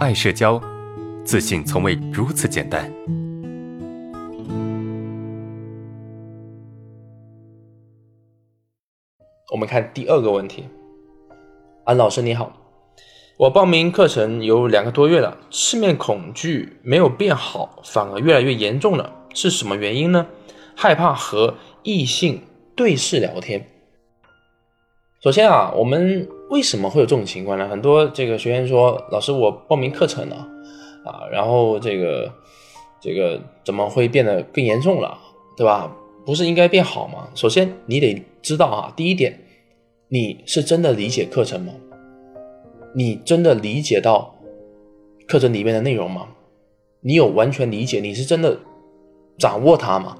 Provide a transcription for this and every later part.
爱社交，自信从未如此简单。我们看第二个问题，安老师你好，我报名课程有两个多月了，赤面恐惧没有变好，反而越来越严重了，是什么原因呢？害怕和异性对视聊天。首先啊，我们为什么会有这种情况呢？很多这个学员说，老师我报名课程了啊，然后这个这个怎么会变得更严重了，对吧？不是应该变好吗？首先你得知道啊，第一点，你是真的理解课程吗？你真的理解到课程里面的内容吗？你有完全理解？你是真的掌握它吗？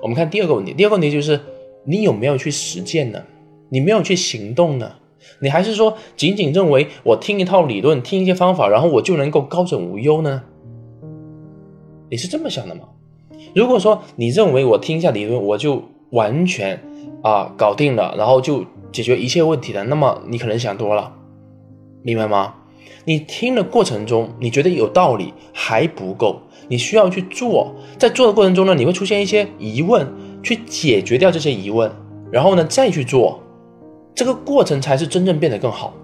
我们看第二个问题，第二个问题就是你有没有去实践呢？你没有去行动呢？你还是说仅仅认为我听一套理论，听一些方法，然后我就能够高枕无忧呢？你是这么想的吗？如果说你认为我听一下理论，我就完全啊搞定了，然后就解决一切问题的，那么你可能想多了，明白吗？你听的过程中，你觉得有道理还不够，你需要去做，在做的过程中呢，你会出现一些疑问，去解决掉这些疑问，然后呢再去做，这个过程才是真正变得更好。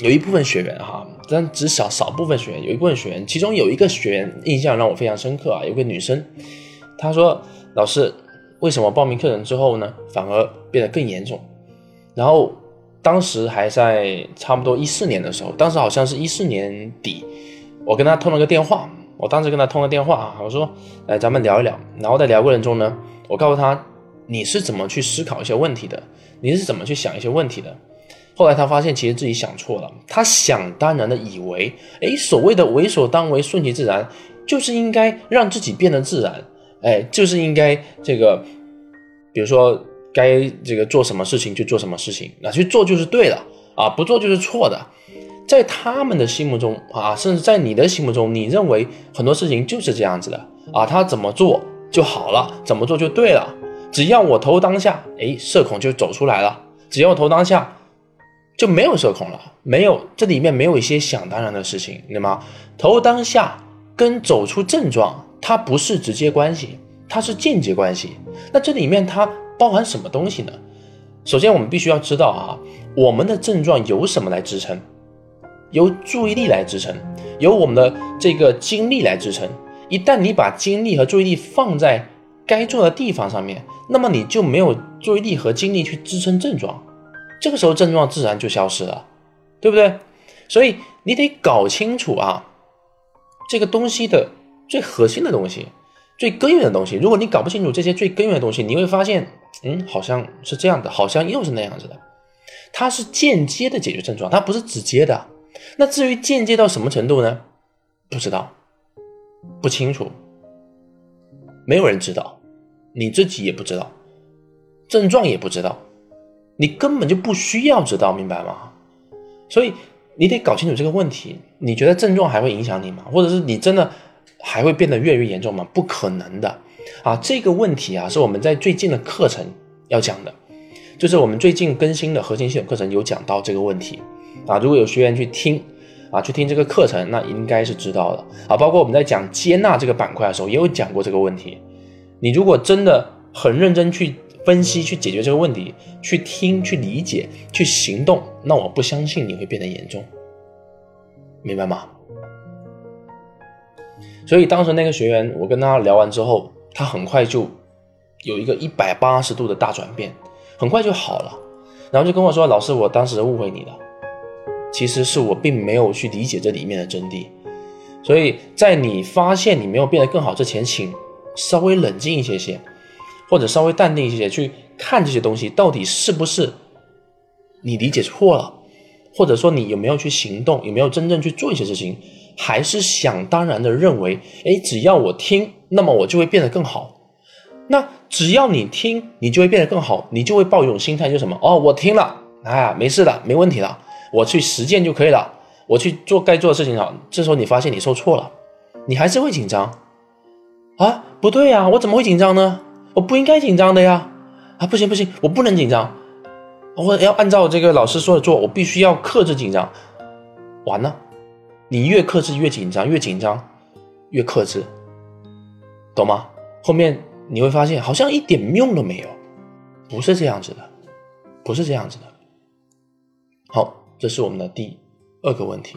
有一部分学员哈，但只少少部分学员，有一部分学员，其中有一个学员印象让我非常深刻啊，有个女生，她说：“老师，为什么报名课程之后呢，反而变得更严重？”然后当时还在差不多一四年的时候，当时好像是一四年底，我跟她通了个电话，我当时跟她通了电话啊，我说：“来，咱们聊一聊。”然后在聊过程中呢，我告诉她：“你是怎么去思考一些问题的？你是怎么去想一些问题的？”后来他发现，其实自己想错了。他想当然的以为，哎，所谓的为所当为、顺其自然，就是应该让自己变得自然，哎，就是应该这个，比如说该这个做什么事情就做什么事情，那去做就是对的啊，不做就是错的。在他们的心目中啊，甚至在你的心目中，你认为很多事情就是这样子的啊，他怎么做就好了，怎么做就对了。只要我投当下，哎，社恐就走出来了。只要投当下。就没有社恐了，没有这里面没有一些想当然的事情，对吗？投当下跟走出症状，它不是直接关系，它是间接关系。那这里面它包含什么东西呢？首先我们必须要知道啊，我们的症状由什么来支撑？由注意力来支撑，由我们的这个精力来支撑。一旦你把精力和注意力放在该做的地方上面，那么你就没有注意力和精力去支撑症状。这个时候症状自然就消失了，对不对？所以你得搞清楚啊，这个东西的最核心的东西、最根源的东西。如果你搞不清楚这些最根源的东西，你会发现，嗯，好像是这样的，好像又是那样子的。它是间接的解决症状，它不是直接的。那至于间接到什么程度呢？不知道，不清楚，没有人知道，你自己也不知道，症状也不知道。你根本就不需要知道，明白吗？所以你得搞清楚这个问题。你觉得症状还会影响你吗？或者是你真的还会变得越来越严重吗？不可能的啊！这个问题啊，是我们在最近的课程要讲的，就是我们最近更新的核心系统课程有讲到这个问题啊。如果有学员去听啊，去听这个课程，那应该是知道的啊。包括我们在讲接纳这个板块的时候，也有讲过这个问题。你如果真的很认真去。分析去解决这个问题，去听、去理解、去行动，那我不相信你会变得严重，明白吗？所以当时那个学员，我跟他聊完之后，他很快就有一个一百八十度的大转变，很快就好了，然后就跟我说：“老师，我当时误会你了，其实是我并没有去理解这里面的真谛。”所以在你发现你没有变得更好之前，请稍微冷静一些些。或者稍微淡定一些去看这些东西，到底是不是你理解错了，或者说你有没有去行动，有没有真正去做一些事情，还是想当然的认为，哎，只要我听，那么我就会变得更好。那只要你听，你就会变得更好，你就会抱一种心态，就什么？哦，我听了，哎，没事的，没问题了，我去实践就可以了，我去做该做的事情了。这时候你发现你受错了，你还是会紧张啊？不对呀，我怎么会紧张呢？我不应该紧张的呀！啊，不行不行，我不能紧张，我要按照这个老师说的做，我必须要克制紧张。完了，你越克制越紧张，越紧张越克制，懂吗？后面你会发现好像一点用都没有，不是这样子的，不是这样子的。好，这是我们的第二个问题。